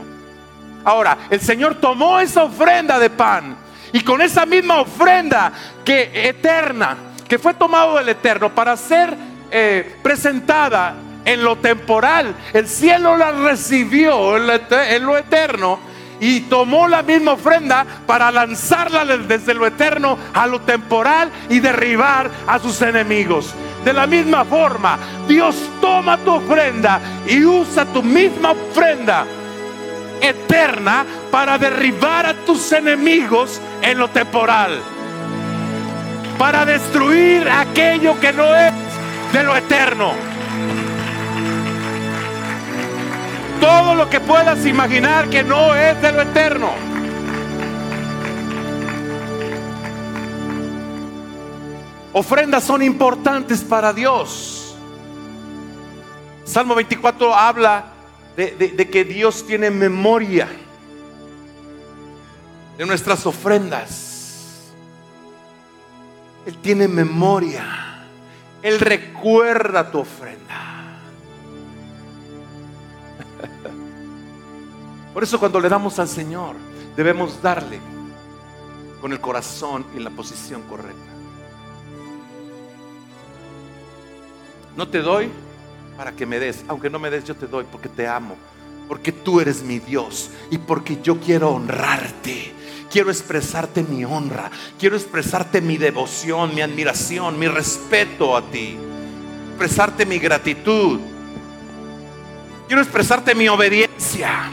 Ahora, el Señor tomó esa ofrenda de pan y con esa misma ofrenda que eterna, que fue tomado del eterno para ser eh, presentada en lo temporal. El cielo la recibió en lo eterno y tomó la misma ofrenda para lanzarla desde lo eterno a lo temporal y derribar a sus enemigos. De la misma forma, Dios toma tu ofrenda y usa tu misma ofrenda eterna para derribar a tus enemigos en lo temporal. Para destruir aquello que no es de lo eterno. todo lo que puedas imaginar que no es de lo eterno. Ofrendas son importantes para Dios. Salmo 24 habla de, que Dios tiene memoria de nuestras ofrendas. Él tiene memoria. Él recuerda tu ofrenda. Por eso cuando le damos al Señor, debemos darle con el corazón y la posición correcta. No te doy para que me des, aunque no me des, yo te doy porque te amo, porque tú eres mi Dios y porque yo quiero honrarte. Quiero expresarte mi honra, quiero expresarte mi devoción, mi admiración, mi respeto a ti, expresarte mi gratitud, quiero expresarte mi obediencia.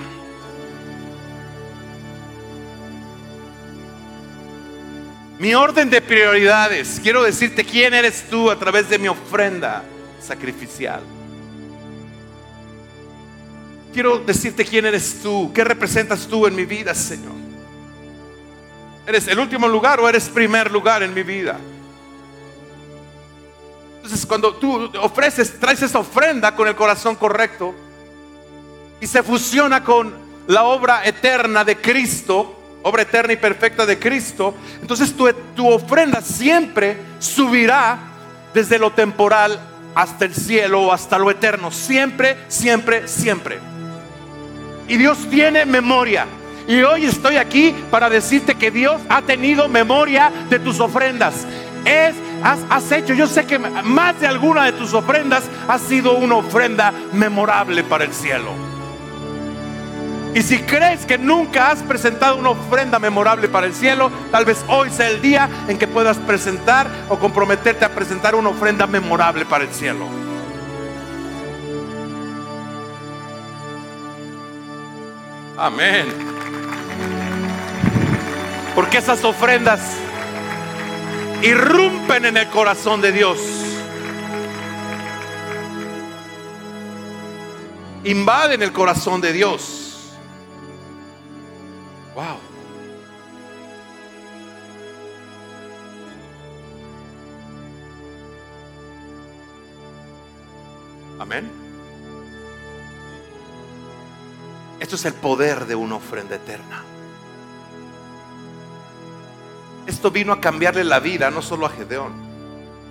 Mi orden de prioridades. Quiero decirte quién eres tú a través de mi ofrenda sacrificial. Quiero decirte quién eres tú, qué representas tú en mi vida, Señor. ¿Eres el último lugar o eres primer lugar en mi vida? Entonces, cuando tú ofreces, traes esa ofrenda con el corazón correcto y se fusiona con la obra eterna de Cristo, obra eterna y perfecta de Cristo, entonces tu, tu ofrenda siempre subirá desde lo temporal hasta el cielo o hasta lo eterno. Siempre, siempre, siempre. Y Dios tiene memoria. Y hoy estoy aquí para decirte que Dios ha tenido memoria de tus ofrendas. Es, has, has, hecho, yo sé que más de alguna de tus ofrendas ha sido una ofrenda memorable para el cielo. Y si crees que nunca has presentado una ofrenda memorable para el cielo, tal vez hoy sea el día en que puedas presentar o comprometerte a presentar una ofrenda memorable para el cielo. Amén. Porque esas ofrendas irrumpen en el corazón de Dios. Invaden el corazón de Dios. Wow. Amén. Esto es el poder de una ofrenda eterna. Esto vino a cambiarle la vida no solo a Gedeón,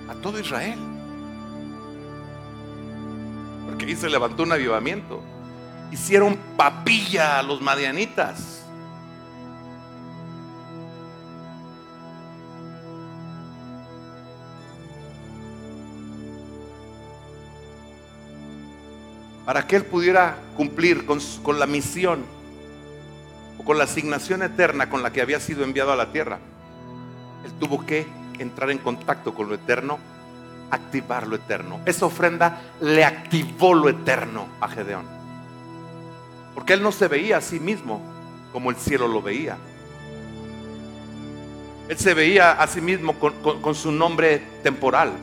a todo Israel. Porque ahí se levantó un avivamiento. Hicieron papilla a los madianitas. Para que él pudiera cumplir con, la misión o con la asignación eterna con la que había sido enviado a la tierra, él tuvo que entrar en contacto con lo eterno, activar lo eterno. Esa ofrenda le activó lo eterno a Gedeón. Porque él no se veía a sí mismo como el cielo lo veía. Él se veía a sí mismo con su nombre temporal,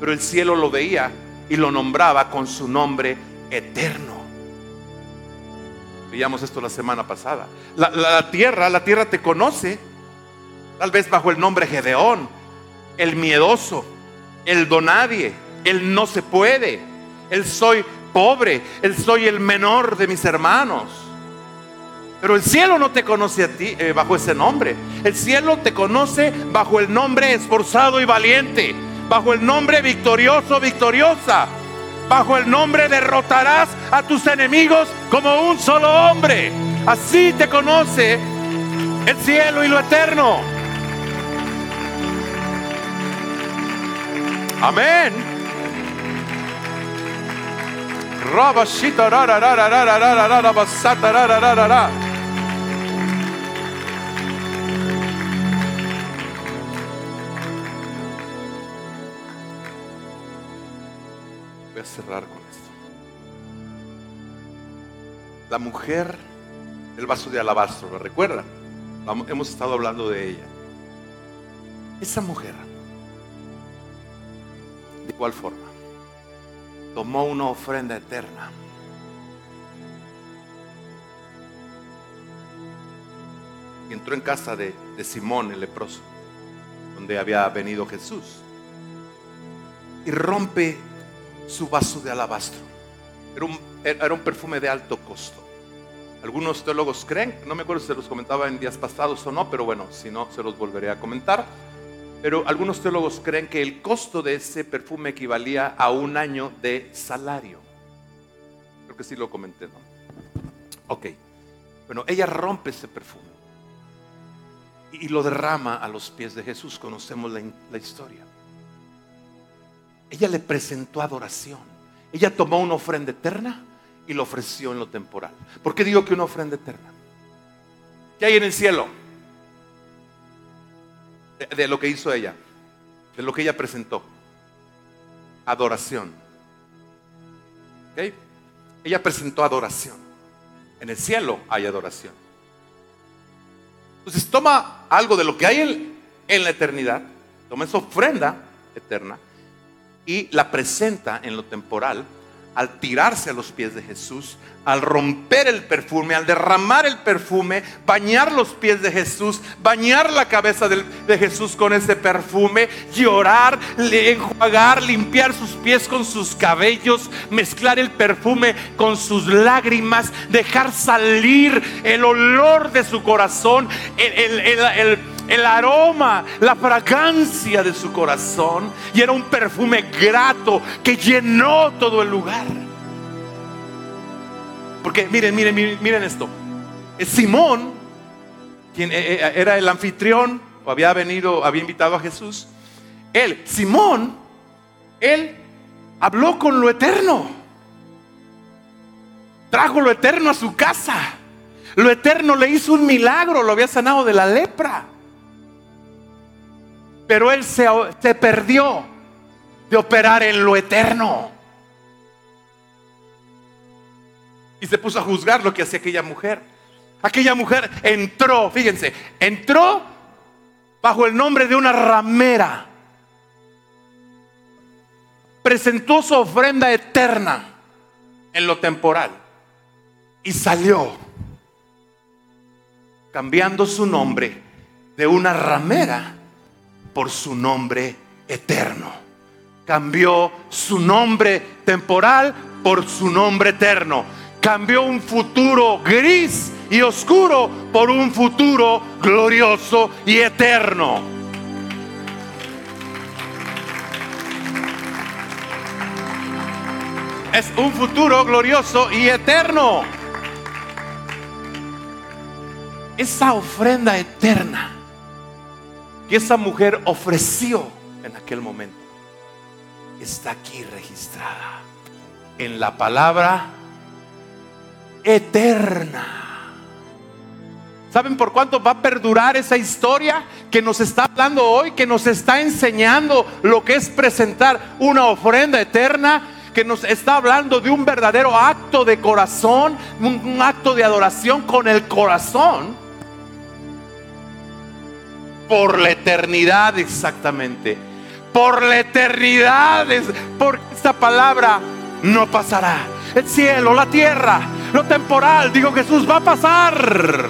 pero el cielo lo veía y lo nombraba con su nombre eterno. Veíamos esto la semana pasada. La, tierra, la tierra te conoce, tal vez bajo el nombre Gedeón, el miedoso, el donadie, el no se puede, el soy pobre, el soy el menor de mis hermanos. Pero el cielo no te conoce a ti eh, bajo ese nombre. El cielo te conoce bajo el nombre esforzado y valiente, bajo el nombre victorioso, victoriosa bajo el nombre derrotarás a tus enemigos como un solo hombre. Así te conoce el cielo y lo eterno. Amén. Cerrar con esto. La mujer del vaso de alabastro, ¿lo recuerdan? Hemos estado hablando de ella. Esa mujer, ¿de cuál forma? Tomó una ofrenda eterna. Y entró en casa de, de Simón el leproso, donde había venido Jesús. Y rompe su vaso de alabastro. Era un, era un perfume de alto costo. Algunos teólogos creen, no me acuerdo si se los comentaba en días pasados o no, pero bueno, si no, se los volveré a comentar. Pero algunos teólogos creen que el costo de ese perfume equivalía a un año de salario. Creo que sí lo comenté, ¿no? Ok. Bueno, ella rompe ese perfume y lo derrama a los pies de Jesús. Conocemos la historia. Ella le presentó adoración. Ella tomó una ofrenda eterna y lo ofreció en lo temporal. ¿Por qué digo que una ofrenda eterna? ¿Qué hay en el cielo? De, lo que hizo ella, de lo que ella presentó. Adoración. Ella presentó adoración. En el cielo hay adoración. Entonces toma algo de lo que hay en, en la eternidad, toma esa ofrenda eterna y la presenta en lo temporal al tirarse a los pies de Jesús, al romper el perfume, al derramar el perfume, bañar los pies de Jesús, bañar la cabeza de, Jesús con ese perfume, llorar, enjuagar, limpiar sus pies con sus cabellos, mezclar el perfume con sus lágrimas, dejar salir el olor de su corazón, el, el el aroma, la fragancia de su corazón. Y era un perfume grato que llenó todo el lugar. Porque miren, miren, miren, esto. Simón, quien eh, eh, era el anfitrión, o había venido, había invitado a Jesús. Él, Simón, él habló con lo eterno. Trajo lo eterno a su casa. Lo eterno le hizo un milagro, lo había sanado de la lepra. Pero él se, perdió de operar en lo eterno. Y se puso a juzgar lo que hacía aquella mujer. Aquella mujer entró, fíjense, entró bajo el nombre de una ramera. Presentó su ofrenda eterna en lo temporal. Y salió cambiando su nombre de una ramera por su nombre eterno. Cambió su nombre temporal por su nombre eterno. Cambió un futuro gris y oscuro por un futuro glorioso y eterno. Es un futuro glorioso y eterno. Esa ofrenda eterna que esa mujer ofreció en aquel momento está aquí registrada en la palabra eterna. ¿Saben por cuánto va a perdurar esa historia que nos está hablando hoy, que nos está enseñando lo que es presentar una ofrenda eterna? que nos está hablando de un verdadero acto de corazón, un, acto de adoración con el corazón por la eternidad exactamente. Por la eternidad, porque esta palabra no pasará. El cielo, la tierra, lo temporal, digo Jesús, va a pasar.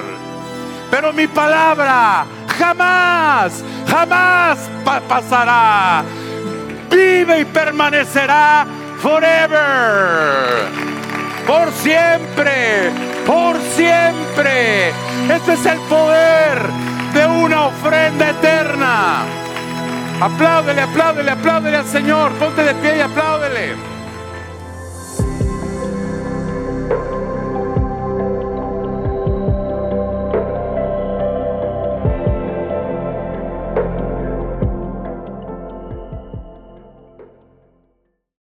Pero mi palabra jamás, jamás pasará. Vive y permanecerá forever. Por siempre, por siempre. Este es el poder de una ofrenda eterna. Apláudele, apláudele, apláudele al Señor. Ponte de pie y apláudele.